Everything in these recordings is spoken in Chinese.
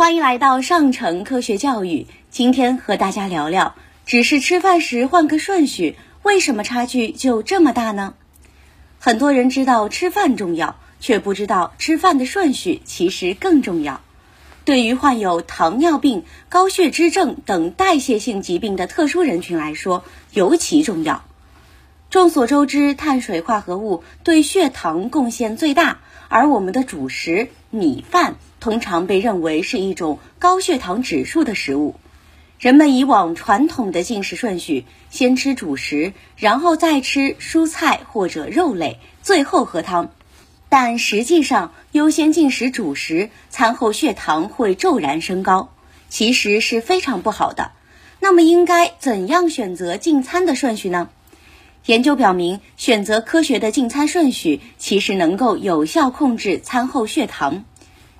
欢迎来到上城科学教育。今天和大家聊聊，只是吃饭时换个顺序，为什么差距就这么大呢？很多人知道吃饭重要，却不知道吃饭的顺序其实更重要。对于患有糖尿病、高血脂症等代谢性疾病的特殊人群来说，尤其重要。众所周知，碳水化合物对血糖贡献最大，而我们的主食米饭。通常被认为是一种高血糖指数的食物。人们以往传统的进食顺序，先吃主食，然后再吃蔬菜或者肉类，最后喝汤。但实际上，优先进食主食，餐后血糖会骤然升高，其实是非常不好的。那么，应该怎样选择进餐的顺序呢？研究表明，选择科学的进餐顺序，其实能够有效控制餐后血糖。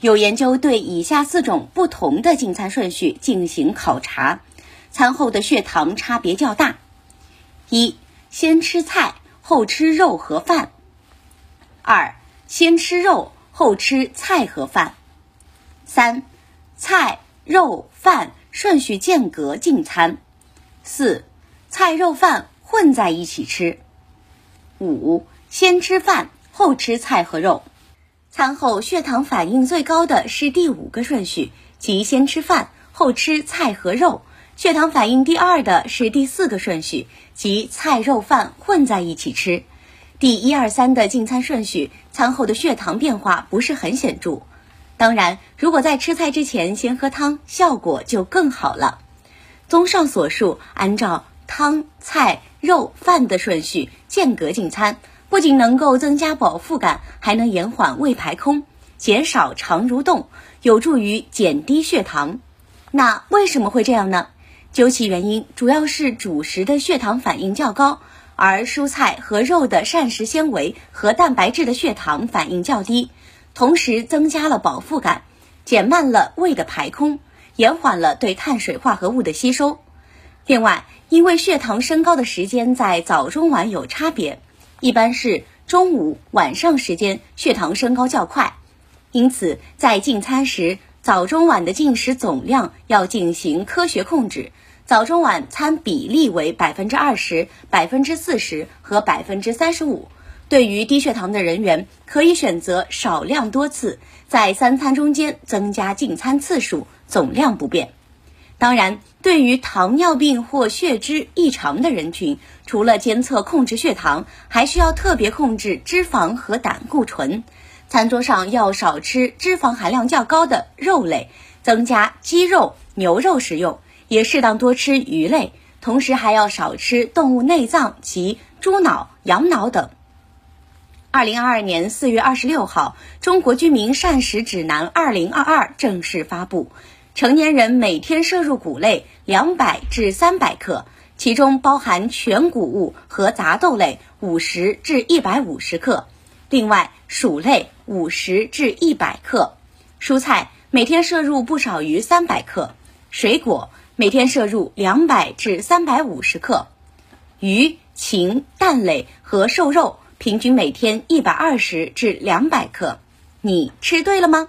有研究对以下四种不同的进餐顺序进行考察，餐后的血糖差别较大。一、先吃菜后吃肉和饭；二、先吃肉后吃菜和饭；三、菜肉饭顺序间隔进餐；四、菜肉饭混在一起吃；五、先吃饭后吃菜和肉。餐后血糖反应最高的是第五个顺序，即先吃饭后吃菜和肉；血糖反应第二的是第四个顺序，即菜肉饭混在一起吃。第一二三的进餐顺序，餐后的血糖变化不是很显著。当然，如果在吃菜之前先喝汤，效果就更好了。综上所述，按照汤、菜、肉、饭的顺序间隔进餐。不仅能够增加饱腹感，还能延缓胃排空，减少肠蠕动，有助于减低血糖。那为什么会这样呢？究其原因，主要是主食的血糖反应较高，而蔬菜和肉的膳食纤维和蛋白质的血糖反应较低，同时增加了饱腹感，减慢了胃的排空，延缓了对碳水化合物的吸收。另外，因为血糖升高的时间在早中晚有差别。一般是中午、晚上时间血糖升高较快，因此在进餐时，早中晚的进食总量要进行科学控制，早中晚餐比例为百分之二十、百分之四十和百分之三十五。对于低血糖的人员，可以选择少量多次，在三餐中间增加进餐次数，总量不变。当然，对于糖尿病或血脂异常的人群，除了监测控制血糖，还需要特别控制脂肪和胆固醇。餐桌上要少吃脂肪含量较高的肉类，增加鸡肉、牛肉食用，也适当多吃鱼类。同时还要少吃动物内脏及猪脑、羊脑等。二零二二年四月二十六号，《中国居民膳食指南二零二二》正式发布。成年人每天摄入谷类两百至三百克，其中包含全谷物和杂豆类五十至一百五十克，另外薯类五十至一百克，蔬菜每天摄入不少于三百克，水果每天摄入两百至三百五十克，鱼、禽、蛋类和瘦肉平均每天一百二十至两百克。你吃对了吗？